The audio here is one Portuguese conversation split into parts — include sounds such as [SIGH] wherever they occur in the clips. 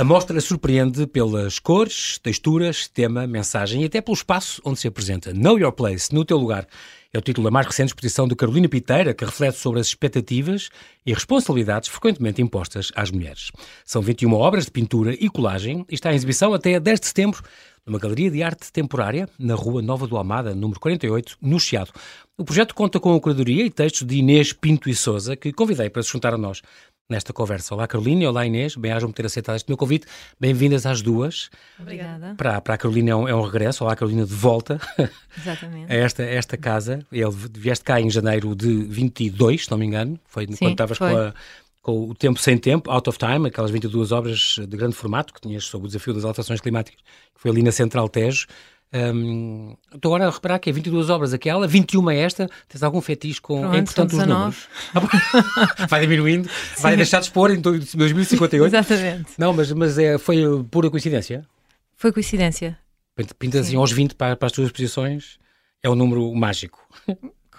A mostra surpreende pelas cores, texturas, tema, mensagem e até pelo espaço onde se apresenta. Know Your Place, no teu lugar. É o título da mais recente exposição de Carolina Piteira, que reflete sobre as expectativas e responsabilidades frequentemente impostas às mulheres. São 21 obras de pintura e colagem e está em exibição até 10 de setembro numa galeria de arte temporária na Rua Nova do Almada, número 48, no Chiado. O projeto conta com a curadoria e textos de Inês Pinto e Souza, que convidei para se juntar a nós nesta conversa. Olá Carolina, olá Inês, bem-ajam por ter aceitado este meu convite. Bem-vindas às duas. Obrigada. Para, para a Carolina é um, é um regresso, olá Carolina, de volta Exatamente. [LAUGHS] a esta, esta casa. Ele, vieste cá em janeiro de 22, se não me engano, foi Sim, quando estavas com, a- com o Tempo Sem Tempo, Out of Time, aquelas 22 obras de grande formato que tinhas sobre o desafio das alterações climáticas, que foi ali na Central Tejo. Hum, Estou agora a reparar que é 22 obras aquela, 21 é esta. Tens algum fetiche com. Pronto, é importante os 19. números. [LAUGHS] vai diminuindo, vai deixar de expor em 2058. Exatamente. Não, mas, mas é, foi pura coincidência. Foi coincidência. Pintas assim aos 20 para, para as tuas posições, é um número mágico.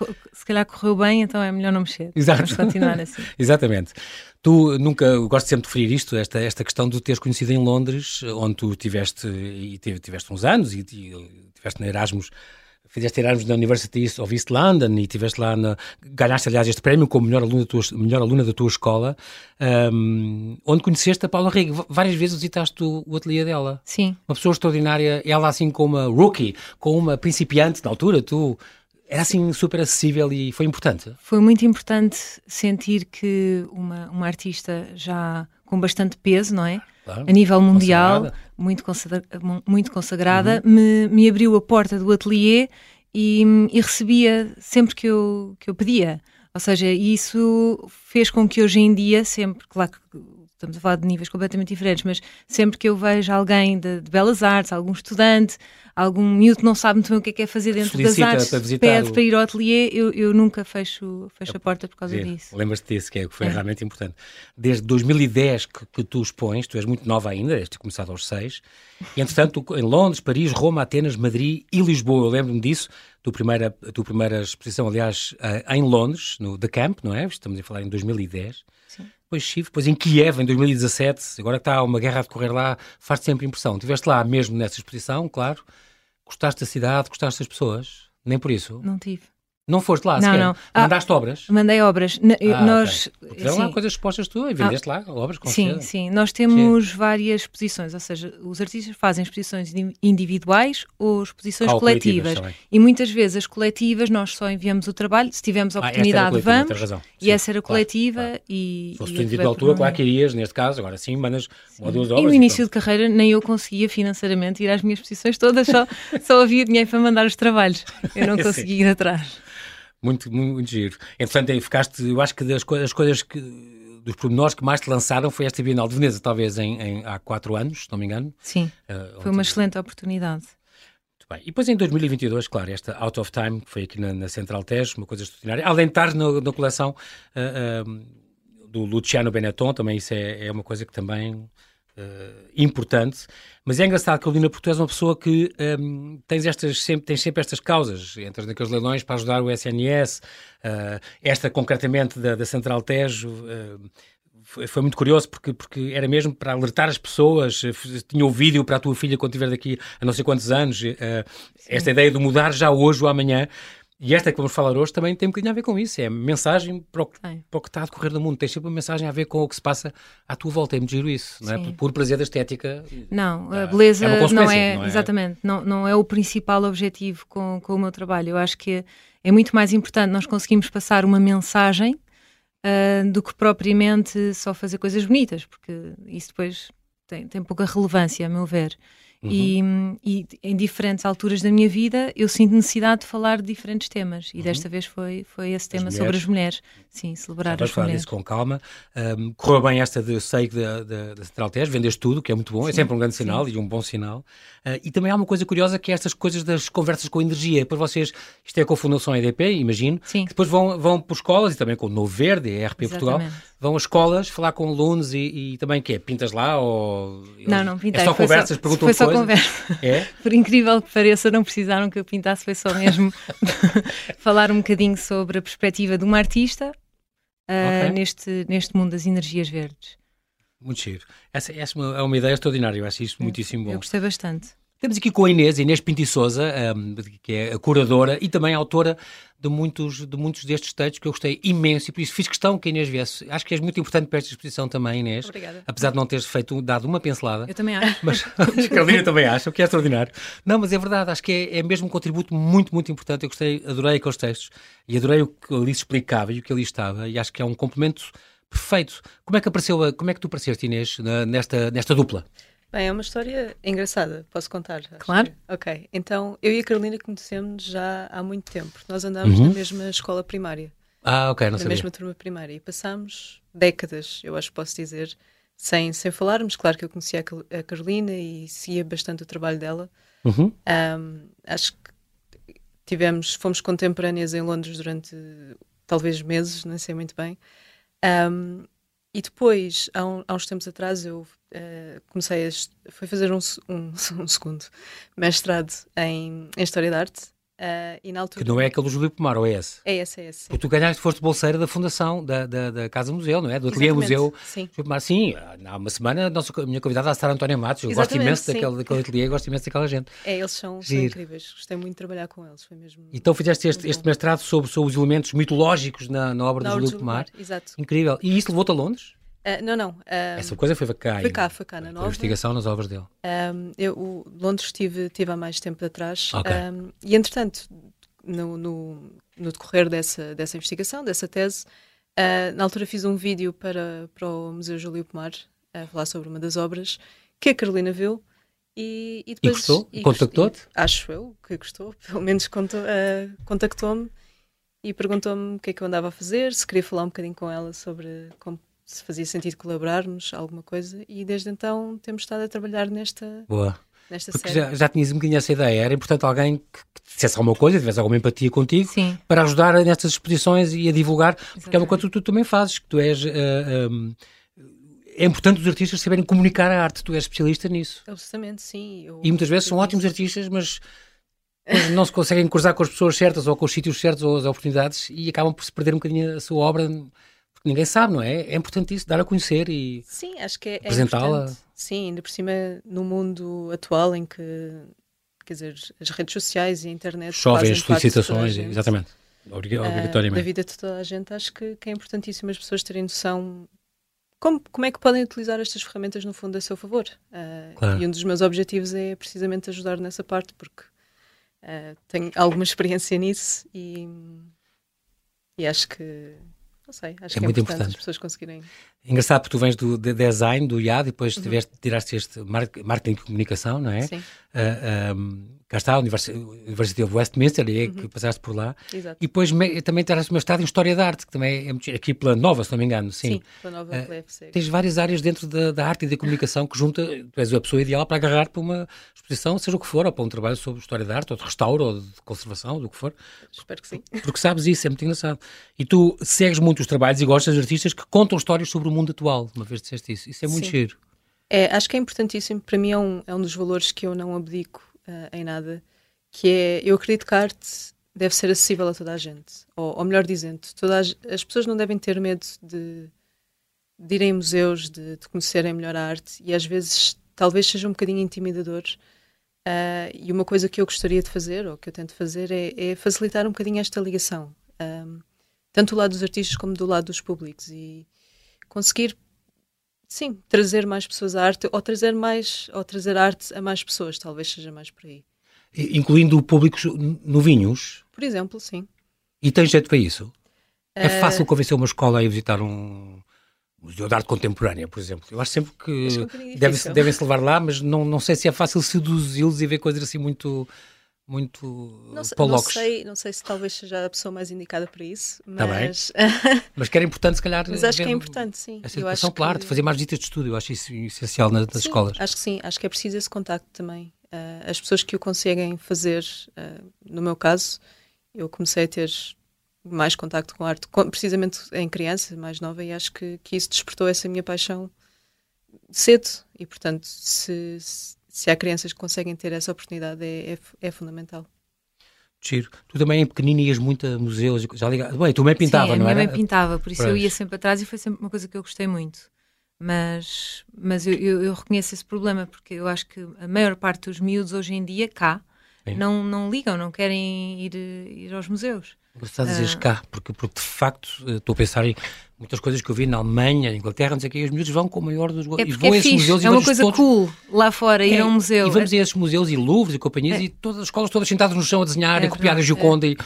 [LAUGHS] Se calhar correu bem, então é melhor não mexer. Exato. Vamos continuar assim. [LAUGHS] Exatamente. Tu nunca, gosto sempre de referir isto, esta, esta questão de teres conhecido em Londres, onde tu tiveste, e tive- tiveste uns anos, e, e tiveste na Erasmus, fizeste Erasmus na University of East London, e tiveste lá, na, ganhaste aliás este prémio como melhor aluna da tua, melhor aluna da tua escola, hum, onde conheceste a Paula Rego. Várias vezes visitaste o, o ateliê dela. Sim, Uma pessoa extraordinária, ela assim como uma rookie, com uma principiante na altura, tu, era assim super acessível e foi importante. foi muito importante sentir que uma, uma artista já com bastante peso, não é? Claro. A nível mundial, Consagrada. muito, consagra- mu- muito consagrada, me, me abriu a porta do ateliê e, e recebia sempre que eu, que eu pedia. Ou seja, isso fez com que hoje em dia, sempre, claro que estamos a falar de níveis completamente diferentes, mas sempre que eu vejo alguém de, de belas artes, algum estudante, algum miúdo que não sabe muito bem o que é que é fazer dentro Solicita das artes, para pede o- para ir ao ateliê, eu, eu nunca fecho, fecho a porta por causa Ver. disso. Lembras-te disso, que, é, que foi É. realmente importante. Desde 2010 que, que tu expões, tu és muito nova ainda, ter começado aos seis, e entretanto [LAUGHS] em Londres, Paris, Roma, Atenas, Madrid e Lisboa, eu lembro-me disso, tua primeira, a tua primeira exposição, aliás, eh, em Londres, no The Camp, não é? Estamos a falar em 2010. Sim. Depois Chifre, depois em Kiev, em 2017, agora que está uma guerra a decorrer lá, faz sempre impressão. Estiveste lá mesmo nessa exposição, claro, gostaste da cidade, gostaste das pessoas, nem por isso. Não tive. Não foste lá, Não, sequer. não. Ah, Mandaste obras. Mandei obras. N- Ah, nós, ok. Tiveram lá sim, coisas expostas tu e vendeste lá obras com Sim, certeza. sim. Nós temos várias exposições, ou seja, os artistas fazem exposições indi- individuais ou exposições Ah, ou coletivas coletivas. E muitas vezes as coletivas nós só enviamos o trabalho, se tivermos a Ah, oportunidade, coletiva, vamos. razão. E Sim, essa era claro, coletiva claro. e. Se fosse e tu individual tua, claro que irias, neste caso, agora sim, mandas uma ou duas E obras. no início de pronto. carreira nem eu conseguia financeiramente ir às minhas exposições todas, só, [LAUGHS] só havia dinheiro para mandar os trabalhos. Eu não Sim. conseguia ir atrás. Muito, muito, muito giro. Entretanto, aí ficaste, eu acho que das coisas, as coisas que, dos pormenores que mais te lançaram foi esta Bienal de Veneza, talvez em, em- há quatro anos, se não me engano. Sim, eh, foi uma excelente oportunidade. Muito bem. E depois em 2022, claro, esta Out of Time, que foi aqui na, na Central Tejo, uma coisa extraordinária. Além de estar na, na coleção ah, ah, do Luciano Benetton, também isso é, é uma coisa que também ah, importante. Mas é engraçado, Carolina, porque tu és uma pessoa que hum, tens, estas, sempre, tens sempre estas causas, entras naqueles leilões para ajudar o SNS, ah, esta concretamente da, da Central Tejo, ah, foi, foi muito curioso porque, porque era mesmo para alertar as pessoas. eh, Tinha o vídeo para a tua filha quando estiver daqui a não sei quantos anos. eh, esta ideia de mudar já hoje ou amanhã. E esta que vamos falar hoje também tem um bocadinho a ver com isso. É mensagem para o, para o que está a decorrer no mundo. Tem sempre uma mensagem a ver com o que se passa à tua volta. É muito giro isso, não é? Por, por prazer da estética. Não, a beleza é não, é, não é? exatamente, não, não é o principal objetivo com, com o meu trabalho. Eu acho que é muito mais importante nós conseguimos passar uma mensagem ah, do que propriamente só fazer coisas bonitas, porque isso depois tem, tem pouca relevância, a meu ver. E, Uhum. e em diferentes alturas da minha vida eu sinto necessidade de falar de diferentes temas e desta vez foi, foi esse tema sobre Uhum. mulheres. as mulheres. Sim, celebrar Vais as falar mulheres. disso com calma. Um, correu bem esta de sei da, da, da Central Tejo, vendeste tudo, que é muito bom, é sempre um grande sinal e um bom sinal. Uh, e também há uma coisa curiosa que é estas coisas das conversas com energia. Depois vocês, isto é com a Fundação EDP, imagino, Sim. depois vão, vão por escolas e também com o Novo Verde, a RP Portugal, Exatamente. Vão às escolas falar com alunos e, e também que é, pintas lá ou... Não, não pintei. É só conversas, perguntam Foi só coisas? conversa. É? [LAUGHS] Por incrível que pareça, não precisaram que eu pintasse, foi só mesmo [LAUGHS] falar um bocadinho sobre a perspectiva de uma artista ah, Ok. neste, neste mundo das energias verdes. Muito giro. Essa, essa é uma ideia extraordinária, eu acho isso muitíssimo bom. Eu gostei bastante. Estamos aqui com a Inês, Inês Pinti Souza, um, que é a curadora e também autora de muitos, de muitos destes textos que eu gostei imenso e por isso fiz questão que a Inês viesse. Acho que és muito importante para esta exposição também, Inês. Obrigada. Apesar de não teres feito, dado uma pincelada. Eu também acho. Mas [LAUGHS] a Carolina também acha, o que é extraordinário. Não, mas é verdade, acho que é, é mesmo um contributo muito, muito importante. Eu gostei, adorei aqueles textos e adorei o que ali se explicava e o que ali estava e acho que é um complemento perfeito. Como é que apareceu, como é que tu apareceste, Inês, nesta, nesta dupla? Bem, é uma história engraçada, posso contar? Claro. Que... Ok, então eu e a Carolina conhecemos já há muito tempo. Nós andámos uhum. na mesma escola primária. Ah, ok, não na sabia. Na mesma turma primária. E passámos décadas, eu acho que posso dizer, sem, sem falarmos. Claro que eu conhecia a Carolina e seguia bastante o trabalho dela. Uhum. Um, acho que tivemos, fomos contemporâneas em Londres durante talvez meses, não sei muito bem. Um, e depois, há, um, há, uns tempos atrás, eu uh, comecei a foi fazer um, um, [LAUGHS] um, segundo mestrado em, em História da Arte. Uh, altura... Que não é aquele do Júlio Pomar, ou é esse? É esse, é esse. Porque tu ganhaste, foste bolseira da fundação da, da, da Casa Museu, não é? Do Ateliê Museu. Sim. Júlio Pomar, sim. Há uma semana a, nossa, a minha convidada a Sara Antónia Matos. Eu gosto imenso daquele, daquele ateliê, gosto imenso daquela gente. É, eles são, são incríveis. Gostei muito de trabalhar com eles. Foi mesmo. Então fizeste este, este mestrado sobre, sobre os elementos mitológicos na, na obra na do Júlio Pomar. Exato. Incrível. E isso levou-te a Londres? Uh, não, não. Uh, Essa coisa foi cá. Foi cá, foi cá, na nova. A investigação nas obras dele. Um, eu, o Londres estive, estive há mais tempo atrás. Okay. Um, e, entretanto, no, no, no, decorrer dessa, dessa investigação, dessa tese, uh, na altura fiz um vídeo para, para o Museu Júlio Pomar, a falar sobre uma das obras, que a Carolina viu. E, e depois. E gostou? Contactou-te? Acho eu que gostou, [LAUGHS] pelo menos contactou-me e perguntou-me o que é que eu andava a fazer, se queria falar um bocadinho com ela sobre como se fazia sentido colaborarmos, alguma coisa, e desde então temos estado a trabalhar nesta, Boa. nesta Porque série. já, já tinhas um bocadinho essa ideia, era importante alguém que, que dissesse alguma coisa, tivesse alguma empatia contigo, Sim. para ajudar nestas exposições e a divulgar, Exatamente. porque é uma coisa que tu também fazes, que tu és... Uh, um, é importante os artistas saberem comunicar a arte, tu és especialista nisso. Absolutamente, sim. Eu, E muitas vezes são ótimos artistas, mas não se conseguem cruzar com as pessoas certas ou com os sítios certos ou as oportunidades e acabam por se perder um bocadinho a sua obra porque ninguém sabe, não é? É importante isso, dar a conhecer e Sim, acho que é, é apresentá-la. importante. Sim, ainda por cima no mundo atual em que, quer dizer, as redes sociais e a internet chovem as solicitações, exatamente, Ah, obrigatoriamente. da vida de toda a gente, acho que, que é importantíssimo as pessoas terem noção como, como é que podem utilizar estas ferramentas no fundo a seu favor. Ah, Claro. E um dos meus objetivos é precisamente ajudar nessa parte, porque ah, tenho alguma [LAUGHS] experiência nisso e, e acho que não sei, acho É que é muito importante, importante. as pessoas conseguirem. Engraçado porque tu vens do de design, do IAD, e depois Uhum. tiveste, tiraste este mar- marketing de comunicação, não é? Sim, Ah, ah, cá está, a Universi- University of Westminster, e é que passaste por lá. exato. E depois me- também tiraste o mestrado em História da Arte, que também é aqui pela Nova, se não me engano, sim. Sim, pela nova Ah, pela FC. Tens várias áreas dentro da, da arte e da comunicação que junta, tu és a pessoa ideal para agarrar para uma exposição, seja o que for, ou para um trabalho sobre história da arte, ou de restauro, ou de conservação, do que for, Espero que sim. porque sabes isso, é muito engraçado. E tu segues muito os trabalhos e gostas de artistas que contam histórias sobre o mundo atual, uma vez disseste isso, isso é muito Sim. giro. É, acho que é importantíssimo, para mim é um, é um dos valores que eu não abdico ah, em nada, que é, eu acredito que a arte deve ser acessível a toda a gente, ou, ou melhor dizendo, toda a ge- as pessoas não devem ter medo de, de irem a museus, de, de conhecerem melhor a arte, e às vezes talvez seja um bocadinho intimidador, ah, e uma coisa que eu gostaria de fazer, ou que eu tento fazer, é, é facilitar um bocadinho esta ligação, ah, tanto do lado dos artistas como do lado dos públicos, e conseguir sim, trazer mais pessoas à arte ou trazer mais ou trazer arte a mais pessoas, talvez seja mais por aí. Incluindo públicos novinhos, Por exemplo, sim. e tens jeito para isso? É Eh, fácil convencer uma escola a ir visitar um museu de arte contemporânea, por exemplo. Eu acho sempre que que é devem-se levar lá, mas não, não sei se é fácil seduzi-los e ver coisas assim muito, muito Não, sei- para não sei, não sei se talvez seja a pessoa mais indicada para isso, Tá mas, [LAUGHS] Mas que era importante, se calhar. mas acho que é importante, sim. Essa educação, claro, que- de fazer mais visitas de estudo, eu acho isso essencial nas, nas Sim, escolas. Acho que sim, acho que é preciso esse contacto também. Ah, as pessoas que o conseguem fazer, ah, no meu caso, eu comecei a ter mais contacto com a arte, com- precisamente em criança, mais nova, e acho que, que isso despertou essa minha paixão cedo. E, portanto, se, se, se há crianças que conseguem ter essa oportunidade, é, é, é fundamental. Giro. Tu também, em pequenino, ias muito a museus. e Já liga... Bem, tu também pintava, Sim, não minha era? mãe pintava, por isso eu ia sempre atrás e foi sempre uma coisa que eu gostei muito. Mas, mas eu, eu, eu, reconheço esse problema, porque eu acho que a maior parte dos miúdos hoje em dia, cá, não, não ligam, não querem ir, ir aos museus. Engraçado dizeres uh... cá, porque, porque de facto eh, estou a pensar em muitas coisas que eu vi na Alemanha, Inglaterra, não sei o que, e os miúdos vão com o maior dos é e vão é esses museus é uma coisa todos. cool lá fora, ir é, a um museu. E vamos a esses museus e Louvres e companhias é. e todas as escolas todas sentadas no chão a desenhar, é a copiar a Gioconda e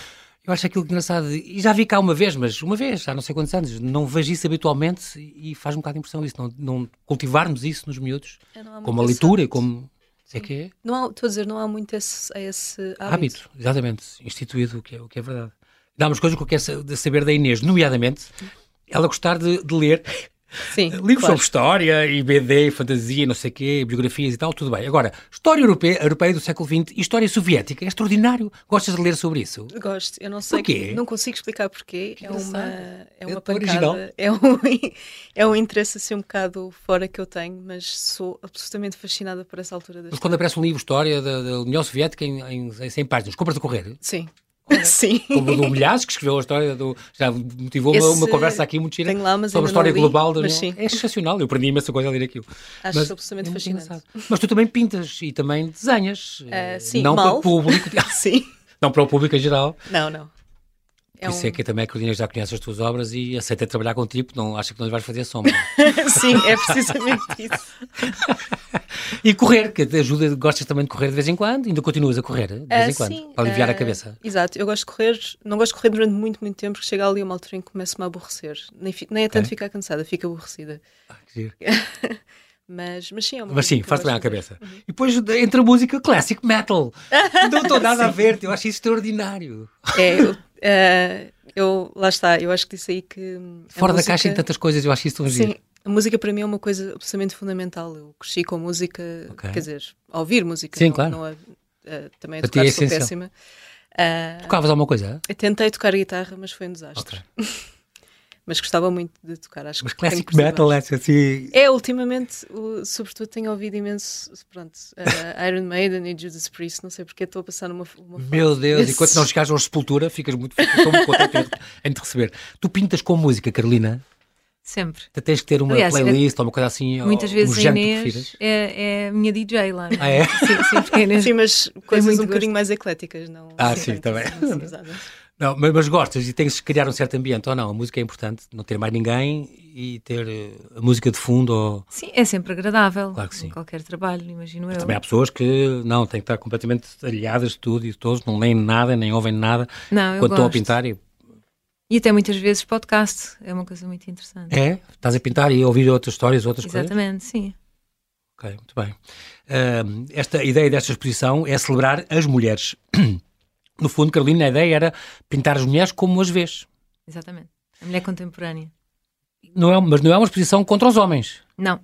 eu acho aquilo engraçado. E já vi cá uma vez, mas uma vez, há não sei quantos anos. Não vejo isso habitualmente e faz um bocado de impressão isso. Não, não cultivarmos isso nos miúdos. Como a leitura, como. Sei que é. Não há, estou a dizer, não há muito esse, esse hábito. hábito. exatamente. Instituído, o que é, o que é verdade. Dá umas coisas que eu quero saber da Inês, nomeadamente, ela gostar de, de ler Sim, [LAUGHS] Livros claro. sobre história e BD, fantasia, não sei o quê, biografias e tal, tudo bem. Agora, história europeia, europeia do século XX e história soviética, é extraordinário. Gostas de ler sobre isso? Gosto. Eu não sei. Porquê? Não consigo explicar porquê. é uma, é uma pancada. É um, [LAUGHS] é um interesse assim um bocado fora que eu tenho, mas sou absolutamente fascinada por essa altura da Mas quando aparece um livro história da, da União Soviética em, em, em 100 páginas, compras a correr? Sim. [LAUGHS] Sim. Como o do Milhares, que escreveu a história do. Já motivou uma, uma, conversa aqui muito gira lá, sobre a história li, global. Do, é sensacional, eu aprendi imensa coisa a ler aquilo. Acho mas, absolutamente é fascinante. Engraçado. Mas tu também pintas e também desenhas. Uh, sim, não mal. para o público. [LAUGHS] sim. Não para o público em geral. Não, não. É Por isso um... é que também a Carolina já conhece as tuas obras e aceita trabalhar contigo, não acha que não lhe vais fazer sombra. [LAUGHS] Sim, é precisamente isso. e correr, que te ajuda, gostas também de correr de vez em quando? Ainda continuas a correr de vez uh, em quando? Sim, para aliviar uh, a cabeça? Exato, eu gosto de correr, não gosto de correr durante muito, muito tempo, porque chega ali uma altura em que começo-me a aborrecer. Nem, nem é tanto é? ficar cansada, fico aborrecida. Ah, que giro. [LAUGHS] Mas, mas sim, é uma Mas sim, faz bem à cabeça. Uhum. E depois entra a música classic metal. [LAUGHS] não estou nada a ver, eu acho isso extraordinário. É, eu, uh, eu, lá está, eu acho que disse aí que. Fora música, da caixa em tantas coisas, eu acho isso tão Sim, a música para mim é uma coisa absolutamente fundamental. Eu cresci com música, okay. quer dizer, a ouvir música. Sim, não, claro. Não a, uh, também a para tocar, é sou péssima. Uh, Tocavas alguma coisa? Eu tentei tocar guitarra, mas foi um desastre. Okay. [LAUGHS] mas gostava muito de tocar. Acho mas que classic metal é assim. É, ultimamente, o, sobretudo, tenho ouvido imenso, pronto, uh, Iron Maiden e Judas Priest, não sei porque estou a passar numa. uma Meu Deus, enquanto não chegares à Sepultura, ficas muito, muito contente em te receber. Tu pintas com música, Carolina? Sempre. Tu tens que ter uma Aliás, playlist é, ou uma coisa assim. Muitas ou, vezes um a Inês é, é a minha DJ lá. Ah, é? Sim, sim, Inês sim mas coisas um bocadinho mais ecléticas, não? Ah, sim, também. Não, mas, mas, gostas e tens que criar um certo ambiente, ou não? A música é importante, não ter mais ninguém e ter eh, a música de fundo. Ou... Sim, é sempre agradável. Claro que sim. Qualquer trabalho, imagino mas eu. Também há pessoas que não, têm que estar completamente aliadas de tudo e de todos, não leem nada, nem ouvem nada não, quando estão a pintar. E... e até muitas vezes podcast, é uma coisa muito interessante. É? Estás a pintar e a ouvir outras histórias, outras Exatamente, coisas? Exatamente, sim. Ok, muito bem. Uh, esta ideia desta exposição é celebrar as mulheres. No fundo, Carolina, a ideia era pintar as mulheres como as vês. Exatamente. A mulher contemporânea. Não é, mas não é uma exposição contra os homens. Não.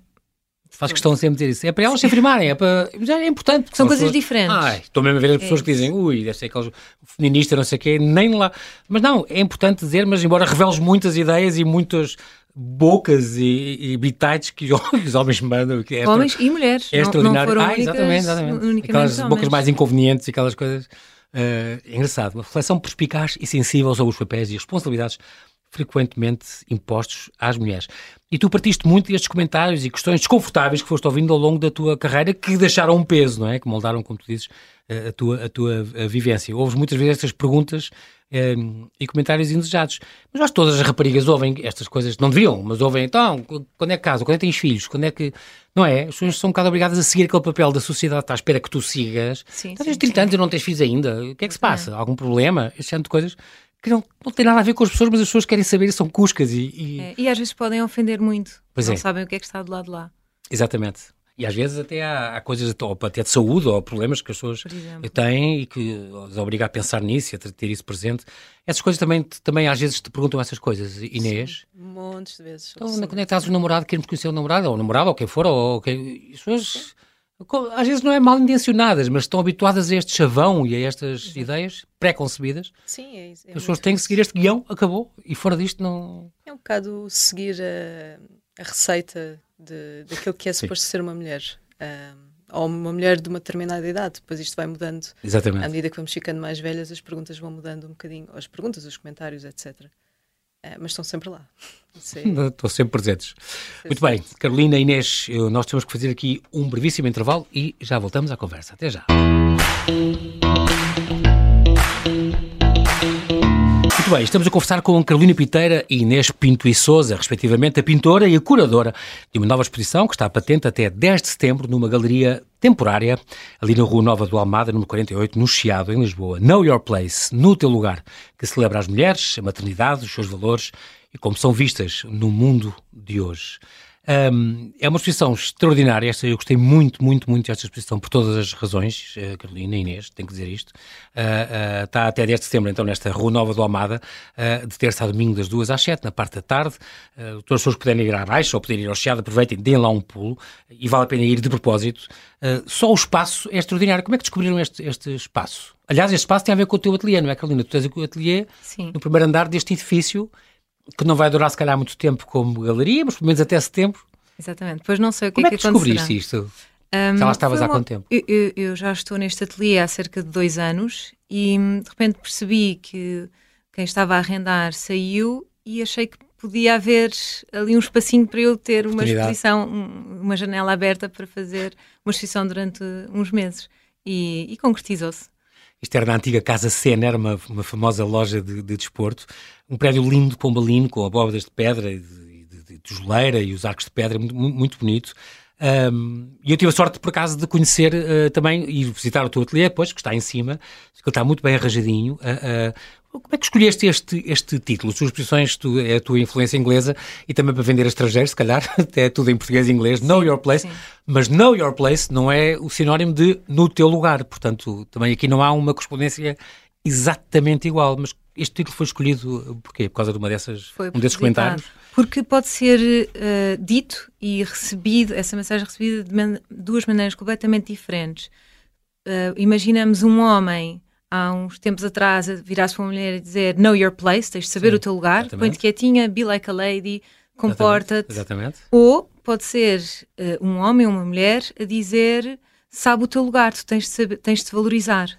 Faz questão sempre dizer isso. É para elas se afirmarem, é, para, é importante. São coisas pessoas, diferentes. Ai, estou mesmo a ver as pessoas é. que dizem, ui, deve ser aqueles feministas, não sei o quê, nem lá. Mas não, é importante dizer, mas embora reveles muitas ideias e muitas bocas e, e bitites que os [LAUGHS] homens mandam. Que é homens e mulheres. É extraordinário. Não, não ah, exatamente, exatamente. Aquelas bocas mais inconvenientes e aquelas coisas. Uh, engraçado, uma reflexão perspicaz e sensível sobre os papéis e responsabilidades frequentemente impostos às mulheres. E tu partiste muito destes comentários e questões desconfortáveis que foste ouvindo ao longo da tua carreira que deixaram um peso, não é? Que moldaram, como tu dizes, a tua, a tua a vivência. Ouves muitas vezes estas perguntas um, e comentários indesejados. Mas acho que todas as raparigas ouvem estas coisas, não deviam, mas ouvem, então, quando é que casam, quando é que tens filhos, quando é que. Não é? As pessoas são um bocado obrigadas a seguir aquele papel da sociedade, está à espera que tu sigas. Sim, Estás 30 anos e não tens filhos ainda. O que é que se passa? Algum problema? Este tipo de coisas que não, não tem nada a ver com as pessoas, mas as pessoas querem saber e são cuscas e. E, é, e às vezes podem ofender muito. Pois não é. sabem o que é que está do lado de lá. Exatamente. E às vezes até há, há coisas ou até de saúde ou problemas que as pessoas têm e que os obriga a pensar nisso e a ter isso presente. Essas coisas também, também às vezes te perguntam essas coisas, Inês. Sim, montes de vezes. Então, quando é que estás o namorado, queremos conhecer o namorado, ou o namorado, ou quem for, ou quem... As pessoas, às vezes não é mal intencionadas, mas estão habituadas a este chavão e a estas Exato. ideias pré-concebidas. Sim, é isso. É as pessoas têm que seguir este guião, acabou, e fora disto não... É um bocado seguir a, a receita de, daquilo que é suposto ser uma mulher. Um, ou uma mulher de uma determinada idade, depois isto vai mudando. Exatamente. À medida que vamos ficando mais velhas, as perguntas vão mudando um bocadinho, as perguntas, os comentários, etc. Uh, mas estão sempre lá. [LAUGHS] Estão sempre presentes. Muito bem, Carolina, Inês, nós temos que fazer aqui um brevíssimo intervalo e já voltamos à conversa. Até já. Bem, estamos a conversar com Carolina Piteira e Inês Pinto e Souza, respectivamente a pintora e a curadora de uma nova exposição que está patente até 10 de setembro numa galeria temporária ali na Rua Nova do Almada, número 48, no Chiado, em Lisboa. Know Your Place, no teu lugar, que celebra as mulheres, a maternidade, os seus valores e como são vistas no mundo de hoje. Um, é uma exposição extraordinária, esta, eu gostei muito, muito, muito desta exposição por todas as razões, uh, Carolina, Inês, tenho que dizer isto. Uh, uh, está até 10 de setembro, então, nesta Rua Nova do Almada, de terça a domingo, das duas às sete, na parte da tarde. todas as pessoas que puderem ir à Baixa ou puderem ir ao Chiado, aproveitem, deem lá um pulo e vale a pena ir de propósito. só o espaço é extraordinário. Como é que descobriram este, este espaço? Aliás, este espaço tem a ver com o teu ateliê, não é, Carolina? Tu tens o ateliê Sim. no primeiro andar deste edifício que não vai durar se calhar muito tempo como galeria, mas pelo menos até setembro. Exatamente, depois não sei o que como é que, que descobriste isto? Um, já lá estavas há quanto tempo? Eu, eu, eu, já estou neste ateliê há cerca de dois anos e de repente percebi que quem estava a arrendar saiu e achei que podia haver ali um espacinho para eu ter uma exposição, uma janela aberta para fazer uma exposição durante uns meses. E, e concretizou-se. Isto era na antiga Casa Sena, era uma, uma famosa loja de, de desporto. Um prédio lindo, pombalino, com abóbadas de pedra e de, de, de tijoleira e os arcos de pedra, muito, muito bonito. Um, e eu tive a sorte, por acaso, de conhecer uh, também e visitar o teu ateliê, depois, que está em cima, que está muito bem arranjadinho. Uh, uh, como é que escolheste este, este título? Exposições, tu, é a tua influência inglesa e também para vender a estrangeiros, se calhar, [LAUGHS] até é tudo em português e inglês, sim, Know Your Place. Sim. Mas Know Your Place não é o sinónimo de no teu lugar. Portanto, também aqui não há uma correspondência exatamente igual. Mas este título foi escolhido porquê? Por causa de uma dessas, foi um desses comentários? Porque pode ser uh, dito e recebido, essa mensagem recebida de man duas maneiras completamente diferentes. Uh, imaginamos um homem há uns tempos atrás virar-se para uma mulher e dizer know your place, tens de saber Sim, o teu lugar, põe-te quietinha, be like a lady, comporta-te. Ou pode ser uh, um homem ou uma mulher a dizer sabe o teu lugar, tu tens de, saber, tens de te valorizar.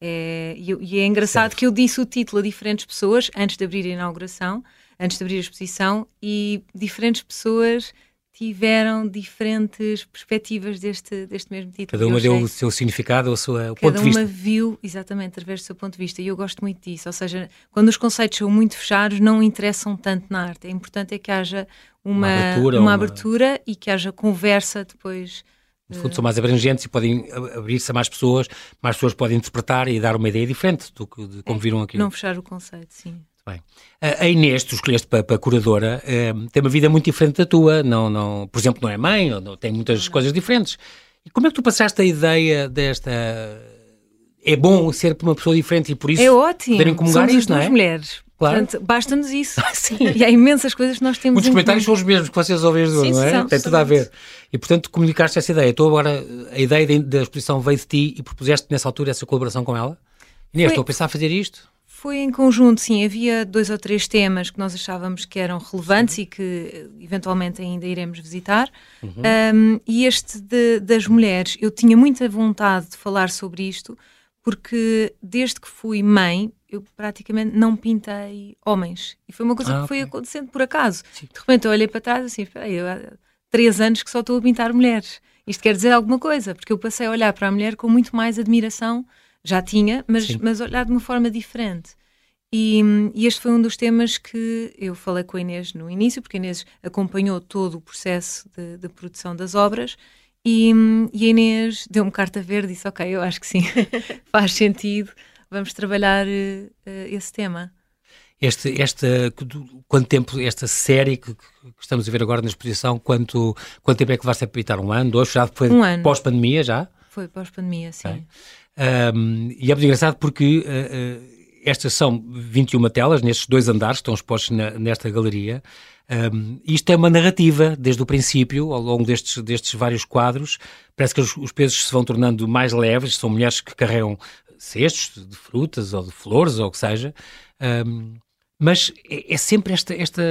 É, e, e, é engraçado certo. que eu disse o título a diferentes pessoas antes de abrir a inauguração, antes de abrir a exposição, e diferentes pessoas tiveram diferentes perspectivas deste, deste mesmo título. Cada uma deu o seu significado, ou o seu o ponto de vista. Cada uma viu, exatamente, através do seu ponto de vista. E eu gosto muito disso. Ou seja, quando os conceitos são muito fechados, não interessam tanto na arte. É importante é que haja uma, uma, abertura, uma, uma... abertura, e que haja conversa depois. No fundo, são mais abrangentes e podem abrir-se a mais pessoas, mais pessoas podem interpretar e dar uma ideia diferente do que de como é, viram aqui. Não fechar o conceito, sim. Bem. A Inês, tu escolheste para, para curadora, é, tem uma vida muito diferente da tua. Não, não, por exemplo, não é mãe, não, tem muitas não. coisas diferentes. E como é que tu passaste a ideia desta. É bom ser uma pessoa diferente e por isso é ótimo. poderem comungar Somos isso, não é? mulheres. Claro. basta-nos isso. [LAUGHS] Ah, sim. E há imensas coisas que nós temos. Muitos comentários são os mesmos que vocês ouvem, não é? São, Tem tudo a ver. E portanto comunicaste essa ideia. Estou agora, a ideia da exposição veio de ti e propuseste nessa altura essa colaboração com ela? Inês, Foi... estou a pensar a fazer isto? Foi em conjunto, sim. Havia dois ou três temas que nós achávamos que eram relevantes e que eventualmente ainda iremos visitar. Uhum. Um, e este de, das mulheres, eu tinha muita vontade de falar sobre isto, porque desde que fui mãe, eu praticamente não pintei homens. E foi uma coisa ah, que foi acontecendo por acaso. Sim. De repente eu olhei para trás assim, espera aí, há três anos que só estou a pintar mulheres. Isto quer dizer alguma coisa, porque eu passei a olhar para a mulher com muito mais admiração já tinha, mas, mas olhar de uma forma diferente. E, e, este foi um dos temas que eu falei com a Inês no início, porque a Inês acompanhou todo o processo de, de produção das obras. E, e a Inês deu-me carta verde e disse: Ok, eu acho que sim, [LAUGHS] faz sentido, vamos trabalhar uh, esse tema. Este, esta, quanto tempo, esta série que, que, estamos a ver agora na exposição, quanto, quanto tempo é que vai ser para um ano, dois? Já foi um pós-pandemia já? Foi pós-pandemia, sim. Okay. Um, e é muito engraçado porque uh, uh, estas são 21 telas nestes dois andares que estão expostos na, nesta galeria. Um, isto é uma narrativa desde o princípio, ao longo destes, destes vários quadros. Parece que os, os, pesos se vão tornando mais leves. São mulheres que carregam cestos de frutas ou de flores ou o que seja. Um, mas é, é, sempre esta, esta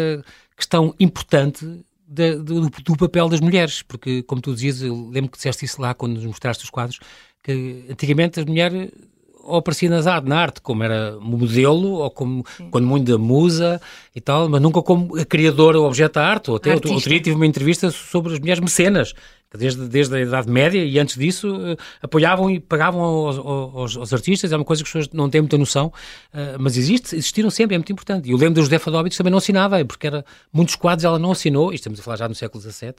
questão importante do, do, papel das mulheres, porque, como tu dizias, eu lembro que disseste isso lá quando nos mostraste os quadros, que antigamente as mulheres ou aparecia nas na arte como era modelo, ou como, quando muito da musa e tal, mas nunca como a criadora, o objeto da arte. Ou até outro, outro dia tive uma entrevista sobre as mulheres mecenas, desde, desde a Idade Média e antes disso uh, apoiavam e pagavam aos, aos, aos, artistas, é uma coisa que as pessoas não têm muita noção, uh, mas existe, existiram sempre, é muito importante. E eu lembro da Josefa Dóbitos também não assinava, porque era muitos quadros ela não assinou, e estamos a falar já no século XVII,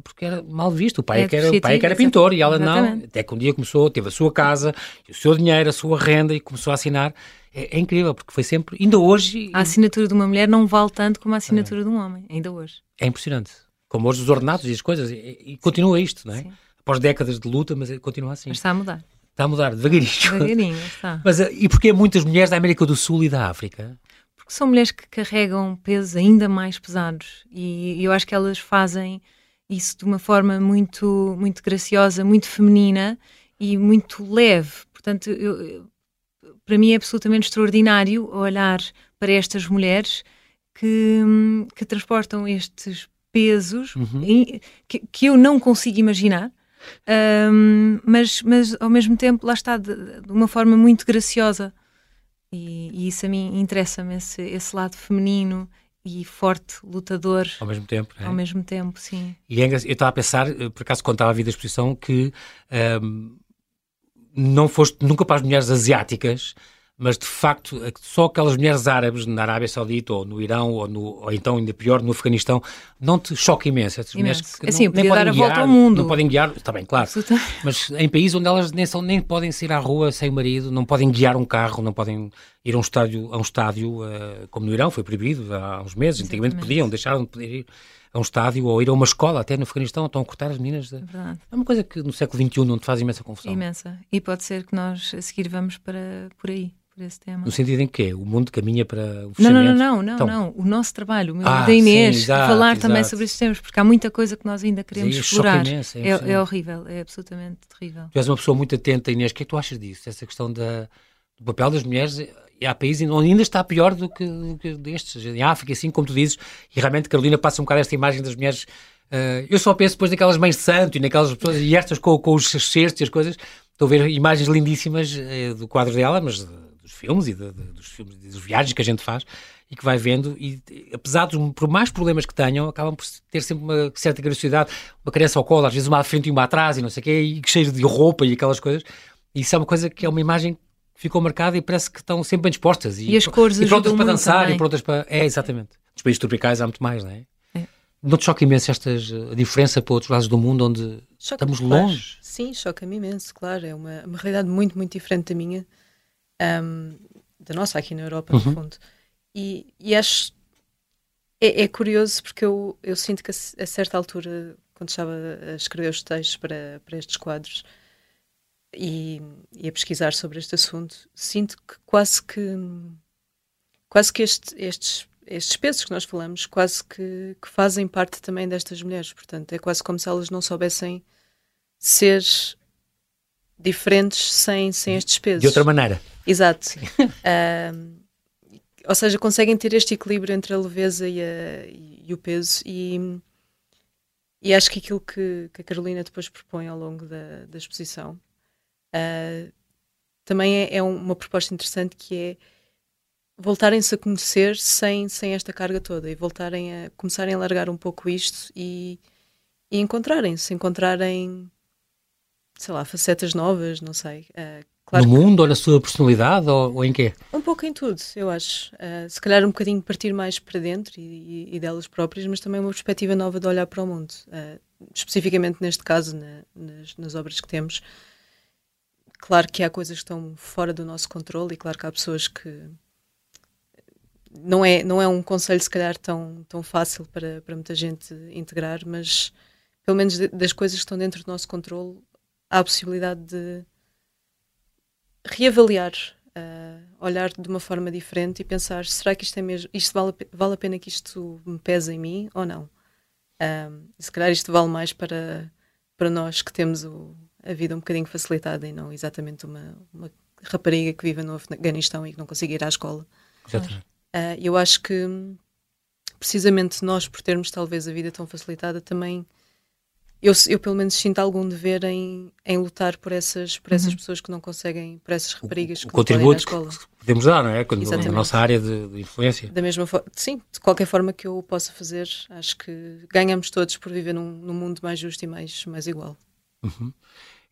porque era mal visto. O pai é, é que era, o pai é que era pintor e ela exatamente. não. Até que um dia começou, teve a sua casa, o seu dinheiro, a sua renda e começou a assinar. É, é incrível, porque foi sempre, ainda hoje. A assinatura de uma mulher não vale tanto como a assinatura de um homem, ainda hoje. É impressionante. Como hoje os ordenados e as coisas. E, e continua isto, não é? Sim. Após décadas de luta, mas continua assim. Mas está a mudar. Está a mudar, devagarinho. Devagarinho, está. [LAUGHS] Mas, eh, e porquê muitas mulheres da América do Sul e da África? Porque são mulheres que carregam pesos ainda mais pesados e eu acho que elas fazem isso de uma forma muito, muito graciosa, muito feminina e muito leve. Portanto, eu, para mim é absolutamente extraordinário olhar para estas mulheres que, que transportam estes pesos uhum. que, que, eu não consigo imaginar. Um, mas, mas ao mesmo tempo, lá está, de, de uma forma muito graciosa. E, e isso a mim interessa-me, esse, esse lado feminino e forte, lutador. Ao mesmo tempo, é? Ao mesmo tempo, sim. E é eu estava a pensar, eh, por acaso, estava a vir da exposição, que um, ehm, não foste nunca para as mulheres asiáticas, mas de facto só aquelas mulheres árabes na Arábia Saudita ou no Irão ou, no, ou então ainda pior no Afeganistão não te choca imenso essas mulheres que assim, não, nem podem dar a guiar, volta ao mundo não podem guiar está bem claro mas em países onde elas nem são nem podem sair à rua sem o marido não podem guiar um carro não podem ir a um estádio a um estádio uh, como no Irão foi proibido há uns meses Exatamente. antigamente podiam deixaram de poder ir a um estádio ou ir a uma escola, até no Afeganistão, estão a cortar as meninas. É, é uma coisa que no século XXI não te faz imensa confusão. Imensa. E pode ser que nós a seguir vamos para por aí por esse tema. No sentido em que o mundo caminha para o fechamento? Não, não, não, não, então... não. O nosso trabalho, o meu ah, da Inês, sim, exato, falar exato. também sobre esses temas, porque há muita coisa que nós ainda queremos sim, explorar. Imenso, é, é, é, horrível, é absolutamente terrível. Tu és uma pessoa muito atenta, Inês, o que é que tu achas disso? Essa questão da, do papel das mulheres e há países onde ainda está pior do que, do que destes, em África, assim como tu dizes, e realmente Carolina passa um bocado esta imagem das mulheres. Uh, eu só penso depois naquelas mães de santo e naquelas pessoas, e estas com, com os cestos e as coisas. Estou a ver imagens lindíssimas uh, do quadro dela, mas filmes e de, de, dos filmes das viagens que a gente faz e que vai vendo e apesar dos por mais problemas que tenham acabam por ter sempre uma certa graciosidade uma criança ao colo às vezes uma à frente e uma atrás e não sei o quê e cheio de roupa e aquelas coisas e isso é uma coisa que é uma imagem que ficou marcada e parece que estão sempre bem dispostas e, e as cores e prontas para dançar também. e prontas para é exatamente nos países tropicais há muito mais não é? é. Não te choca imenso esta a diferença para outros lados do mundo onde estamos longe? Sim, choca-me imenso, claro. É uma, uma realidade muito, muito diferente da minha um, da nossa aqui na Europa, uhum. no fundo. E, e acho. É, é, curioso porque eu, eu sinto que a, a, certa altura, quando estava a escrever os textos para, para estes quadros e, e a pesquisar sobre este assunto, sinto que quase que. Quase que este, estes estes pesos que nós falamos quase que, que, fazem parte também destas mulheres. Portanto, é quase como se elas não soubessem ser diferentes sem, sem estes pesos. De outra maneira. Exato. uh, [LAUGHS] ou seja, conseguem ter este equilíbrio entre a leveza e, a, e o peso e, e acho que aquilo que, que, a Carolina depois propõe ao longo da, da exposição uh, também é, é, uma proposta interessante que é voltarem-se a conhecer sem, sem esta carga toda e voltarem a começarem a largar um pouco isto e, e encontrarem-se, encontrarem sei lá, facetas novas, não sei. Uh, Claro no mundo, ou na sua personalidade, ou, ou, em quê? Um pouco em tudo, eu acho. Uh, se calhar um bocadinho partir mais para dentro e, e, e, delas próprias, mas também uma perspectiva nova de olhar para o mundo. Uh, especificamente neste caso, na, nas, nas, obras que temos. Claro que há coisas que estão fora do nosso controle e claro que há pessoas que. Não é, não é um conselho, se calhar, tão, tão fácil para, para muita gente integrar, mas pelo menos de, das coisas que estão dentro do nosso controle, há a possibilidade de reavaliar, uh, olhar de uma forma diferente e pensar: será que isto é mesmo, isto vale, vale a pena que isto me pese em mim ou não? Um, se calhar isto vale mais para, para nós que temos o, a vida um bocadinho facilitada e não exatamente uma, uma rapariga que vive no Afeganistão e que não consegue ir à escola. Exatamente. Uh, eu acho que precisamente nós, por termos talvez a vida tão facilitada, também eu, eu pelo menos sinto algum dever em, em lutar por essas, por essas uhum. pessoas que não conseguem, por essas raparigas o, que o contributo que podemos dar, não é? Quando, Exatamente. na nossa área de, de, influência. Da mesma forma, sim, de qualquer forma que eu possa fazer, acho que ganhamos todos por viver num, num mundo mais justo e mais, mais igual. Uhum.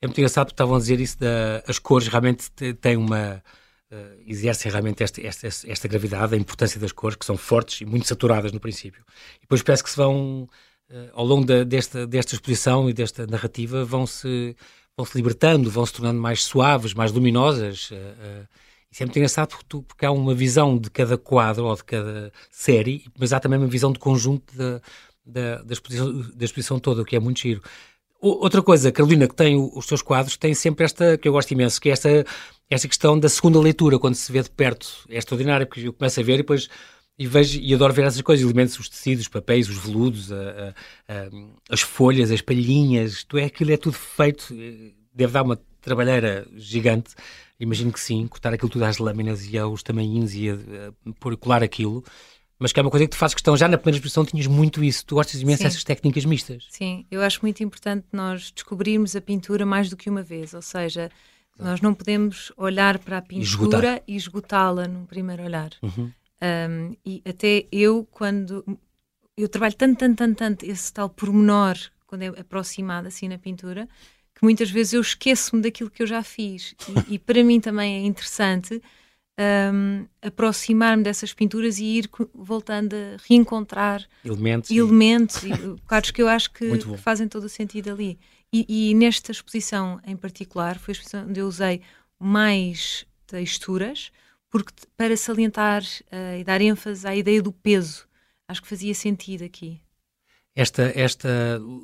É muito engraçado porque estavam a dizer isso, da, as cores realmente têm uma uh, exercem realmente esta, esta, esta gravidade, a importância das cores, que são fortes e muito saturadas no princípio. E depois parece que se vão, ao longo da, desta, desta exposição e desta narrativa, vão-se vão -se libertando, vão se tornando mais suaves, mais luminosas. Uh, isso é muito engraçado porque, há uma visão de cada quadro ou de cada série, mas há também uma visão de conjunto da, da, da, exposição, da exposição toda, o que é muito giro. Outra coisa, Carolina, que tem os seus quadros, tem sempre esta, que eu gosto imenso, que é esta, esta questão da segunda leitura, quando se vê de perto. É extraordinário, porque eu começo a ver e depois e vejo e adoro ver essas coisas, elementos, os tecidos, os papéis, os veludos, a, a, a, as folhas, as palhinhas, tu é, aquilo é tudo feito, eh, deve dar uma trabalheira gigante, imagino que sim, cortar aquilo tudo às lâminas e aos tamanhinhos e a, colar aquilo mas que é uma coisa que tu fazes questão. Já na primeira exposição tinhas muito isso. Tu gostas imenso dessas técnicas mistas. Sim, eu acho muito importante nós descobrirmos a pintura mais do que uma vez. Ou seja, nós não podemos olhar para a pintura e esgotá-la num primeiro olhar. Uhum. Um, e até eu, quando. Eu trabalho tanto, tanto, tanto, tanto esse tal pormenor, quando é aproximado assim na pintura, que muitas vezes eu esqueço-me daquilo que eu já fiz. E, [LAUGHS] e para mim também é interessante um, aproximar-me dessas pinturas e ir voltando a reencontrar elementos, elementos e, [LAUGHS] quadros que eu acho que, que, fazem todo o sentido ali. E, e, nesta exposição em particular, foi a exposição onde eu usei mais texturas, porque para salientar uh, e dar ênfase à ideia do peso, acho que fazia sentido aqui esta, esta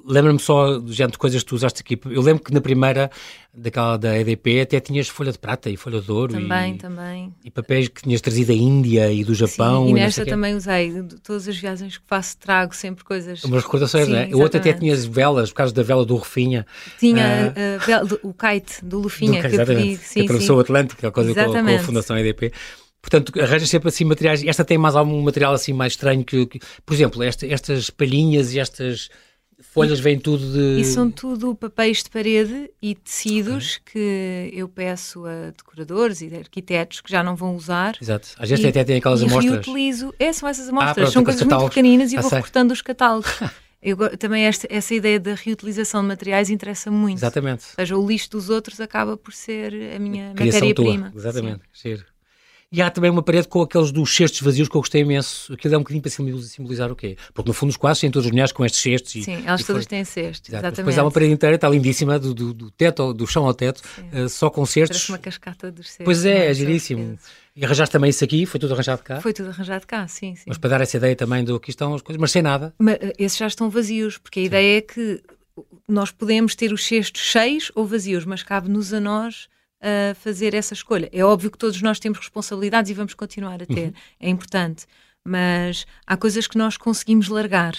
lembra-me só do género de coisas que tu usaste aqui. Eu lembro que na primeira, daquela da EDP, até tinhas folha de prata e folha de ouro. Também, e, também. E papéis que tinhas trazido da Índia e do Japão. Sim, e nesta também usei. De todas as viagens que faço, trago sempre coisas. Umas recordações, Sim, não é? O outro até tinhas velas, por causa da vela do Rufinha. Tinha ah, uh, o kite do Lufinha, do, que exatamente, eu pedi. Sim, que atravessou o Atlântico, a coisa com, com a Fundação EDP. Portanto, arranjas sempre assim materiais. Esta tem mais algum material assim mais estranho que, que por exemplo, esta, estas palhinhas e estas folhas vêm tudo de. E são tudo papéis de parede e tecidos okay. que eu peço a decoradores e arquitetos que já não vão usar. Exato. Às vezes e, até tem aquelas e amostras. reutilizo. É, são essas amostras. Ah, pronto, são coisas muito pequeninas e ah, vou recortando os catálogos. [LAUGHS] Eu, também esta, essa ideia da reutilização de materiais interessa muito. Exatamente. Ou seja, o lixo dos outros acaba por ser a minha matéria-prima. Exatamente. Sim. E há também uma parede com aqueles dos cestos vazios que eu gostei imenso. Aquilo é um bocadinho para simbolizar o quê? Porque no fundo os quadros têm todas as mulheres com estes cestos. E, Sim, elas e todas têm cestos, Exato. exatamente. Depois há uma parede inteira, está lindíssima, do, do, do teto, do chão ao teto, uh, só com cestos. Parece uma cascata dos cestos. Pois é, é giríssimo. E arranjaste também isso aqui? Foi tudo arranjado cá? Foi tudo arranjado cá, sim, sim. Mas para dar essa ideia também do que estão as coisas, mas sem nada. Mas, eh, esses já estão vazios, porque a sim. ideia é que nós podemos ter os cestos cheios ou vazios, mas cabe-nos a nós a fazer essa escolha. É óbvio que todos nós temos responsabilidades e vamos continuar a ter, uhum. é importante, mas há coisas que nós conseguimos largar.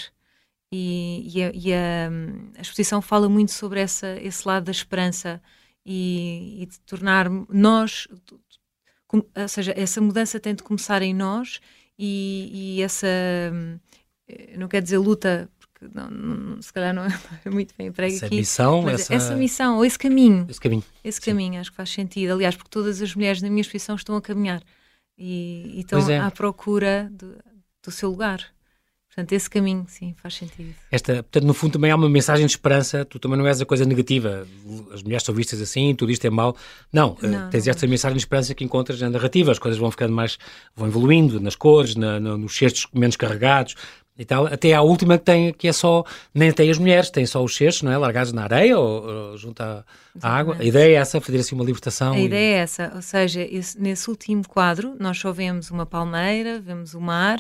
E, e, a, e a, a, exposição fala muito sobre essa, esse lado da esperança e, e de tornar nós, ou seja, essa mudança tem de começar em nós e, e essa, eh, não quer dizer luta não, não, se calhar não [LAUGHS] é muito bem emprego essa aqui. Missão, essa... essa missão, ou esse caminho. Esse caminho. Esse Sim. caminho, acho que faz sentido. Aliás, porque todas as mulheres na minha exposição estão a caminhar e, e estão é. à procura do, do seu lugar. Portanto, esse caminho, sim, faz sentido. Esta, portanto, no fundo, também há uma mensagem de esperança. Tu também não és a coisa negativa. As mulheres são vistas assim, tudo isto é mau. Não, eh, não tens não. esta mensagem de esperança que encontras na narrativa. As coisas vão ficando mais, vão evoluindo nas cores, na, na, nos cestos menos carregados e tal, até à última que tem que é só, nem tem as mulheres, tem só os cestos, não é? Largados na areia ou, ou junto à, à, água. A ideia é essa, fazer assim uma libertação. A e... ideia é essa, ou seja, esse, nesse último quadro nós só vemos uma palmeira, vemos o mar,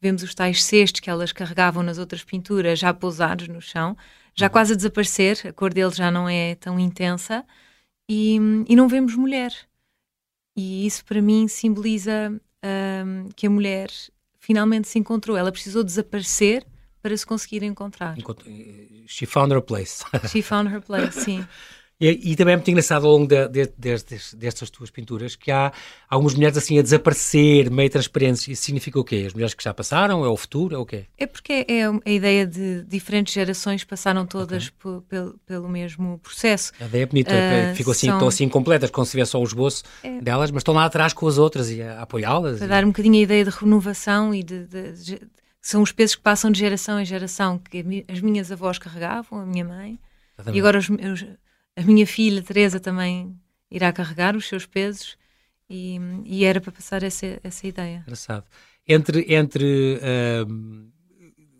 vemos os tais cestos que elas carregavam nas outras pinturas já pousados no chão, já uhum. quase a desaparecer, a cor deles já não é tão intensa e, e não vemos mulher. E isso para mim simboliza um, que a mulher finalmente se encontrou. Ela precisou desaparecer para se conseguir encontrar. She found her place. She found her place, sim. [LAUGHS] E, e, também é muito engraçado ao longo de, de, de, destas tuas pinturas que há algumas mulheres assim a desaparecer, meio transparentes. Isso significa o quê? As mulheres que já passaram? É o futuro? É o quê? É porque é a ideia de diferentes gerações passaram todas okay. pelo, pelo mesmo processo. A ideia é bonita, uh, ficou assim, são... estão assim completas, como se tivesse só o esboço é. delas, mas estão lá atrás com as outras e a, apoiá-las. Para e... dar um bocadinho a ideia de renovação e de, de, são os pesos que passam de geração em geração, que as minhas avós carregavam, a minha mãe, Exatamente. e agora os meus a minha filha Teresa também irá carregar os seus pesos e, e era para passar essa, essa ideia. Engraçado. Entre, entre uh,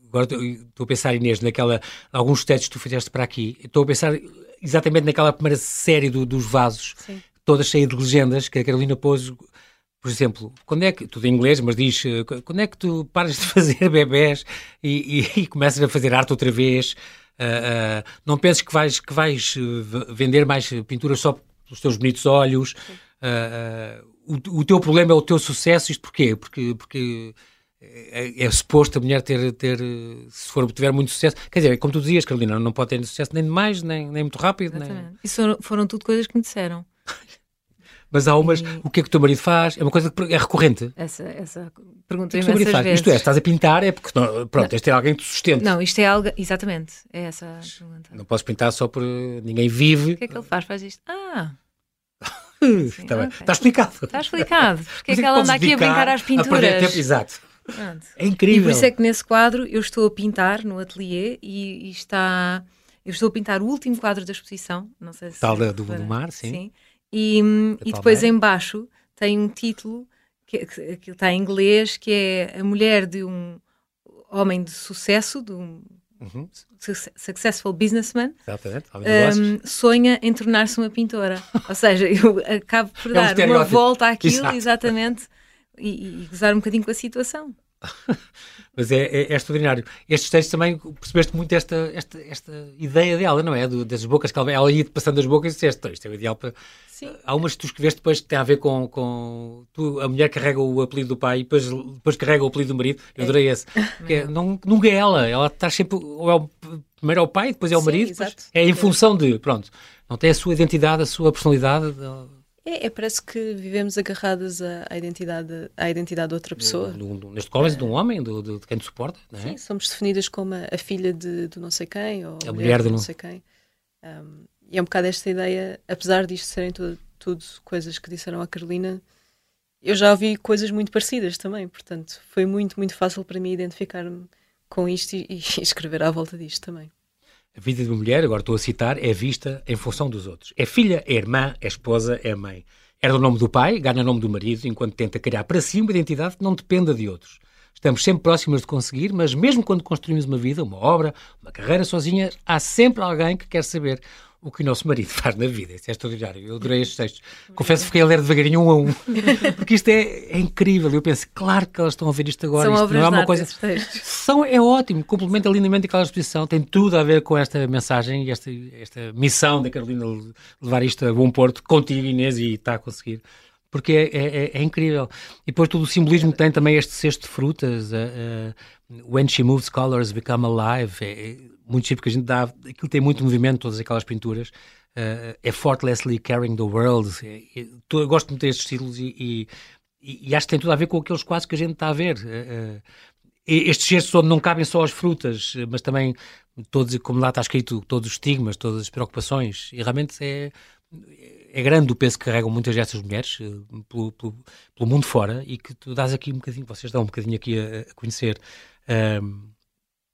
agora estou a pensar, Inês, naquela alguns testes que tu fizeste para aqui, estou a pensar exatamente naquela primeira série do, dos vasos, Sim. todas cheias de legendas, que a Carolina pôs por exemplo, quando é que, tudo em inglês, mas diz, eh, quando é que tu paras de [LAUGHS] fazer bebés e, e, e começas a fazer arte outra vez? Uh, uh, não penses que vais, que vais vender mais pinturas só pelos teus bonitos olhos. Uh, o, o, teu problema é o teu sucesso. Isto porquê? Porque, porque é, é, suposto a mulher ter, ter, se for, tiver muito sucesso. Quer dizer, como tu dizias, Carolina, não pode ter sucesso nem demais, nem, nem muito rápido. Exatamente. Nem... Isso foram, foram tudo coisas que me disseram. [LAUGHS] Mas há umas, e... o que é que o teu marido faz? É uma coisa que é recorrente. Essa, essa pergunta é que o marido faz? Vezes. Isto é, estás a pintar, é porque, não, pronto, não. este é alguém que te sustenta. Não, isto é algo, exatamente, é essa a pergunta. Não posso pintar só por ninguém vive. O que é que ele faz? Faz isto? Ah... [LAUGHS] Sim, está, okay. está explicado. Está explicado. Porque é que ela anda aqui a brincar às pinturas? Exato. Pronto. É incrível. E por isso é que nesse quadro eu estou a pintar no ateliê e, e está... Eu estou a pintar o último quadro da exposição, não sei se... Tal do, do mar, sim. sim e, e depois embaixo tem um título que, que, que está em inglês, que é a mulher de um homem de sucesso, de um uhum. successful businessman, um, sonha em tornar-se uma pintora. Ou seja, eu acabo por dar é um uma volta àquilo, Exato. exatamente, e, e gozar um bocadinho com a situação. [LAUGHS] Mas é, é, é, extraordinário. Estes textos também percebeste muito esta, esta, esta ideia dela, não é? Do, das bocas que ela, ela ia passando as bocas e disseste: isto é o ideal para. Sim. Há umas que tu escreveste depois que têm a ver com. com tu, a mulher carrega o apelido do pai e depois, depois carrega o apelido do marido. Eu é. adorei esse. [LAUGHS] É, não, nunca é ela. Ela está sempre. Ou é o, primeiro é o pai, depois é o Sim, marido. é em função de. Pronto. Não tem a sua identidade, a sua personalidade. É, é, parece que vivemos agarradas à, à, identidade, à identidade de outra pessoa. Do, do, neste caso, é. de um homem, do, de quem te suporta, não é? Sim, somos definidas como a, a filha de, do não sei quem, ou a, mulher, de não sei quem. Um, e é um bocado esta ideia, apesar disto serem tudo, tudo coisas que disseram a Carolina, eu já ouvi coisas muito parecidas também, portanto, foi muito, muito fácil para mim identificar-me com isto e, [LAUGHS] e escrever à volta disto também. A vida de uma mulher, agora estou a citar, é vista em função dos outros. É filha, é irmã, é esposa, é mãe. Herda o nome do pai, ganha o nome do marido, enquanto tenta criar para si uma identidade que não dependa de outros. Estamos sempre próximas de conseguir, mas mesmo quando construímos uma vida, uma obra, uma carreira sozinha, há sempre alguém que quer saber o que o nosso marido [LAUGHS] faz na vida. Isso é extraordinário. Eu adorei estes textos. Confesso que fiquei a ler devagarinho um a um, [LAUGHS] porque isto é, é, incrível. Eu penso, claro que elas estão a ver isto agora. São isto obras não é uma coisa. São, é ótimo, complementa lindamente aquela exposição. Tem tudo a ver com esta mensagem e esta, esta missão da Carolina levar isto a bom porto contigo, Inês, e está a conseguir porque é, é, é, é, incrível. E depois todo o simbolismo que tem também este cesto de frutas, uh, uh, When She Moves Colors Become Alive, é, é muito tipo que a gente dá, aquilo tem muito movimento, todas aquelas pinturas, uh, é Fortlessly Carrying the World, é, é, eu gosto muito destes títulos e, e, e, acho que tem tudo a ver com aqueles quase que a gente está a ver. estes gestos onde não cabem só as frutas, mas também todos, como lá está escrito, todos os estigmas, todas as preocupações, e realmente é é grande o peso que carregam muitas destas mulheres uh, pelo, pelo, pelo, mundo fora e que tu dás aqui um bocadinho, vocês dão um bocadinho aqui a, a conhecer. Um,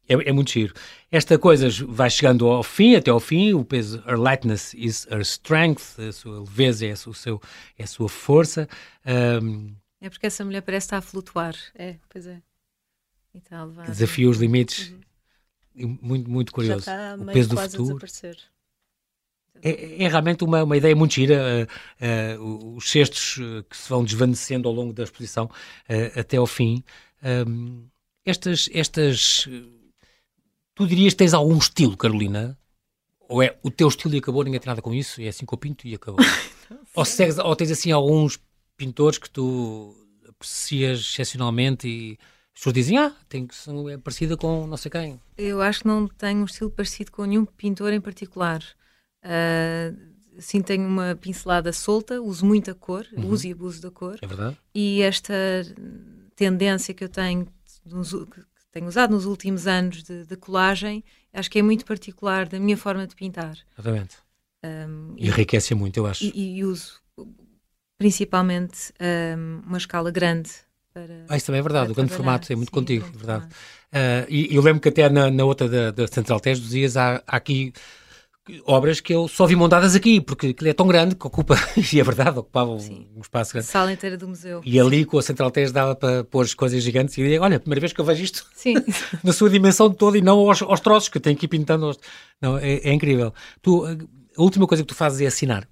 é, é, muito giro. Esta coisa vai chegando ao fim, até ao fim, o peso, her lightness is her strength, a sua leveza é a, seu, é a sua força. Um, é porque essa mulher parece estar a flutuar. É, pois é. E a levar. Desafia os limites. Uhum. Muito, muito curioso. Já está o peso do futuro. É, é, realmente uma, uma ideia muito gira, uh, uh, os cestos eh, que se vão desvanecendo ao longo da exposição uh, até ao fim. Um, estas, estas. Tu dirias que tens algum estilo, Carolina? Ou é o teu estilo e acabou, ninguém tem nada com isso, é assim que eu pinto e acabou? [LAUGHS] ou, segues, ou tens assim alguns pintores que tu aprecias excepcionalmente e as pessoas dizem, ah, tem que é parecida com não sei quem. Eu acho que não tenho um estilo parecido com nenhum pintor em particular. Uh, sim tenho uma pincelada solta, uso muita cor, Uhum. uso e abuso da cor. É verdade? E esta tendência que eu tenho, tenho usado nos últimos anos de, de colagem, acho que é muito particular da minha forma de pintar. Exatamente. Um, E enriquece muito, eu acho. e, e uso principalmente um, uma escala grande para. Ah, isso também é verdade. O grande formato é muito Sim, contigo, grande verdade. Ah, e eu lembro que até na, na outra da, da Central Teste dizias há, há aqui obras que eu só vi montadas aqui, porque é tão grande que ocupa, [LAUGHS] e é verdade, ocupava um, um espaço grande. Sala inteira do museu. E ali com a Central Teste dava para pôr as coisas gigantes e eu digo, olha, primeira vez que eu vejo isto [LAUGHS] na sua dimensão toda e não aos, aos troços que eu tenho que ir pintando. Aos... Não, é, é incrível. Tu, a última coisa que tu fazes é assinar.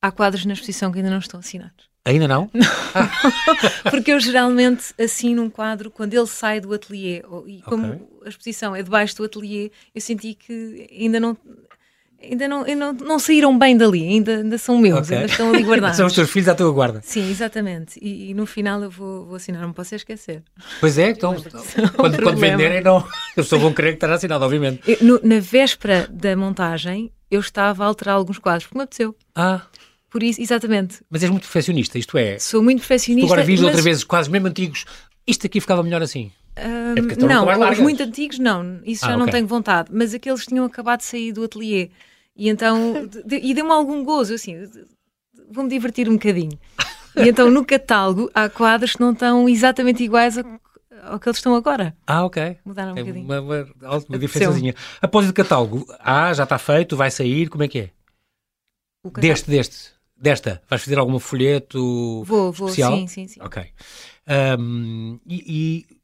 Há quadros na exposição que ainda não estão assinados. Ainda não? [LAUGHS] Porque eu geralmente assino um quadro quando ele sai do ateliê. E como Ok. a exposição é debaixo do ateliê, eu senti que ainda não. Ainda não, ainda não, não saíram bem dali, ainda, ainda são meus, Ok. ainda estão ali guardados. [LAUGHS] São os teus filhos à tua guarda. Sim, exatamente. E, e no final eu vou, vou assinar, não posso esquecer. Pois é, [LAUGHS] então, quando, quando problema. venderem, não. As pessoas vão querer que estará assinado, obviamente. Eu, no- na véspera da montagem, eu estava a alterar alguns quadros, porque me apeteceu. Ah, Por isso, exatamente. mas és muito perfeccionista, isto é. Sou muito Tu perfeccionista. agora vis mas, outra vez quadros mesmo antigos, isto aqui ficava melhor assim. ah, É estão não, mais os largas. muito antigos não, isso Ah, já não tenho vontade. Mas aqueles tinham acabado de sair do ateliê. E então, de- e deu-me algum gozo, assim, vou-me divertir um bocadinho. E então no catálogo há quadros que não estão exatamente iguais ao, ao que eles estão agora. Ah, ok. Mudaram um É bocadinho. uma, uma, uma diferençazinha. Após o catálogo, ah, já está feito, vai sair, como é que é? Deste, deste, desta, vais fazer algum folheto Vou, vou, especial? sim, sim, sim. Ok. Ahm, e, e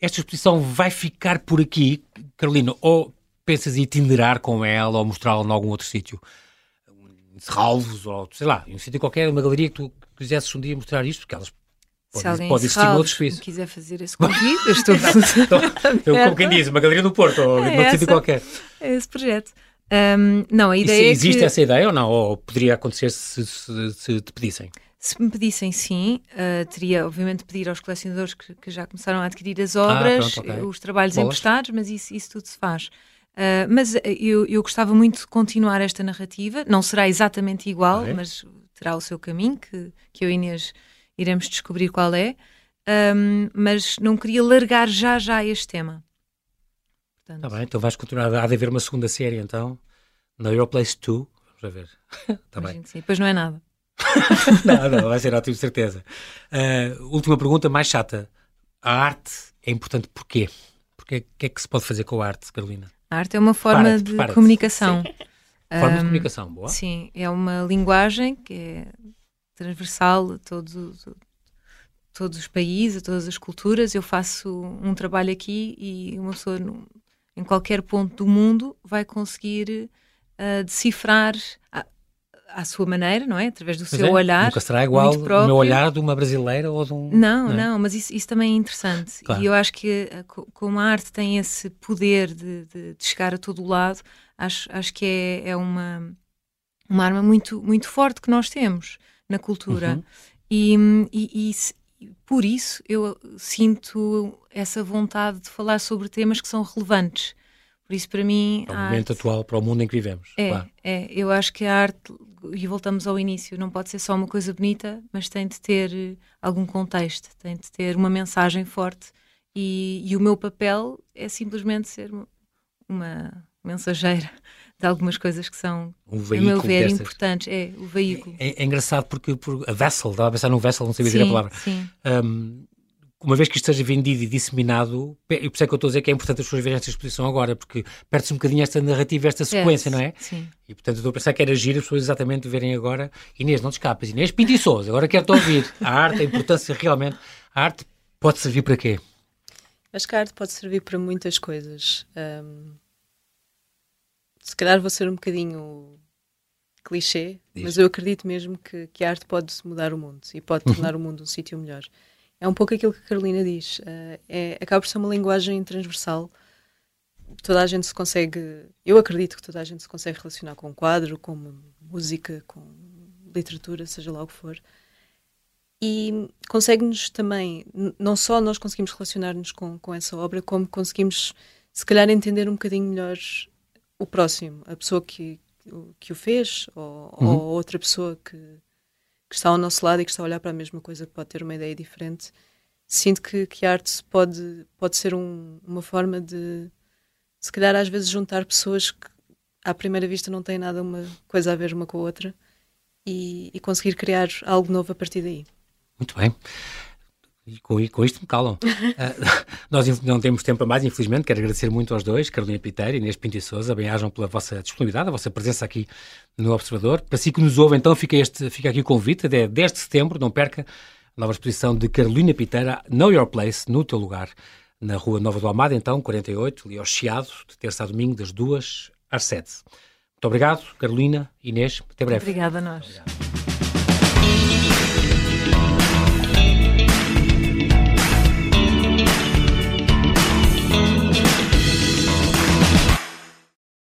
esta exposição vai ficar por aqui, Carolina, ou pensas em itinerar com ela ou mostrá-la em algum outro sítio? Serralvos, ou sei lá, em um sítio qualquer, uma galeria que tu quisesses um dia mostrar isto, porque elas Se pode, pode de existir no outro Serralves me espaço. quiser fazer esse convite, eu estou [LAUGHS] Então, eu, como quem diz, uma galeria no Porto, ou É outro sítio qualquer. é esse projeto. Ahm, não, a E se ideia é existe que essa ideia ou não? Ou poderia acontecer se, se, se te pedissem? se me pedissem sim, ah, teria obviamente pedir aos colecionadores que, que já começaram a adquirir as obras, Ah, pronto, ok. os trabalhos Bolas. emprestados, mas isso, isso tudo se faz. Ah, mas ah, eu, eu gostava muito de continuar esta narrativa, não será exatamente igual, Ok. mas terá o seu caminho, que, que eu e Inês iremos descobrir qual é, Ahm, mas não queria largar já já este tema. Portanto, Está bem, então vais continuar. Há de haver uma segunda série, então. No Your Place 2. Vamos ver. Está bem. imagino que sim. Depois não é nada. [LAUGHS] Não, vai ser ótimo, certeza. Uh, última pergunta, mais chata. A arte é importante porquê? Porque o que é que se pode fazer com a arte, Carolina? A arte é uma forma de comunicação. Forma de Ahm, comunicação, boa. Sim, é uma linguagem que é transversal a todos, os- todos os países, a todas as culturas. Eu faço um trabalho aqui e uma pessoa em qualquer ponto do mundo vai conseguir ah, decifrar à, à sua maneira, não é? Através do Pois seu é, olhar. Nunca será igual o meu olhar de uma brasileira ou de um. Não, é? não, mas isso, isso também é interessante. Claro. E eu acho que eh, co- como a arte tem esse poder de, de- de chegar a todo o lado, acho, acho que é, é uma, uma arma muito, muito forte que nós temos na cultura. Uhum. E, e- e por isso eu sinto essa vontade de falar sobre temas que são relevantes. Por isso, para mim, Para o a momento arte- atual, para o mundo em que vivemos. é, claro. é, eu acho que a arte, e voltamos ao início, não pode ser só uma coisa bonita, mas tem de ter eh, algum contexto, tem de ter uma mensagem forte. E, e o meu papel é simplesmente ser uma mensageira de algumas coisas que são, Um a meu ver, destas. importantes. É o veículo. É, é engraçado porque por, a vessel, estava a pensar num vessel, não sabia dizer a sim, palavra. sim, Um, uma vez que isto seja vendido e disseminado, e por isso é que eu estou a dizer que é importante as pessoas verem esta exposição agora, porque perde-se um bocadinho esta narrativa, esta sequência, não é? Sim. E portanto eu estou a pensar que era giro as pessoas exatamente verem agora. Inês, não te escapas. Inês e Souza, agora quero-te ouvir. A arte, a importância realmente. A arte pode servir para quê? Acho que a arte pode servir para muitas coisas. Ahm, se calhar vou ser um bocadinho clichê, Diz. mas eu acredito mesmo que, que a arte pode mudar o mundo e pode tornar o mundo um sítio melhor. É um pouco aquilo que a Carolina diz. ah, é, acaba por ser uma linguagem transversal. Toda a gente se consegue. Eu acredito que toda a gente se consegue relacionar com um quadro, com música, com literatura, seja lá o que for e consegue-nos também, não só nós conseguimos relacionar-nos com, com essa obra, como conseguimos, se calhar, entender um bocadinho melhor o próximo, a pessoa que, que o fez, ou, uhum. ou outra pessoa que, que, está ao nosso lado e que está a olhar para a mesma coisa, que pode ter uma ideia diferente. Sinto que, que a arte pode, pode ser um, uma forma de, se calhar, às vezes, juntar pessoas que à primeira vista não têm nada uma coisa a ver uma com a outra e, e conseguir criar algo novo a partir daí. Muito bem. E com, com isto me calam. uh, [LAUGHS] [LAUGHS] nós não temos tempo a mais, infelizmente. Quero agradecer muito aos dois, Carolina Piteira e Inês Pinto e Souza. Bem-ajam pela vossa disponibilidade, a vossa presença aqui no Observador. Para si que nos ouve, então, fica, este, fica aqui o convite. É 10 de setembro, não perca a nova exposição de Carolina Piteira, Know Your Place, no teu lugar, na Rua Nova do Amado, então, 48, ali ao Chiado, de terça a domingo, das 2 às 7. Muito obrigado, Carolina, Inês. Até breve. Obrigada a nós. Obrigado.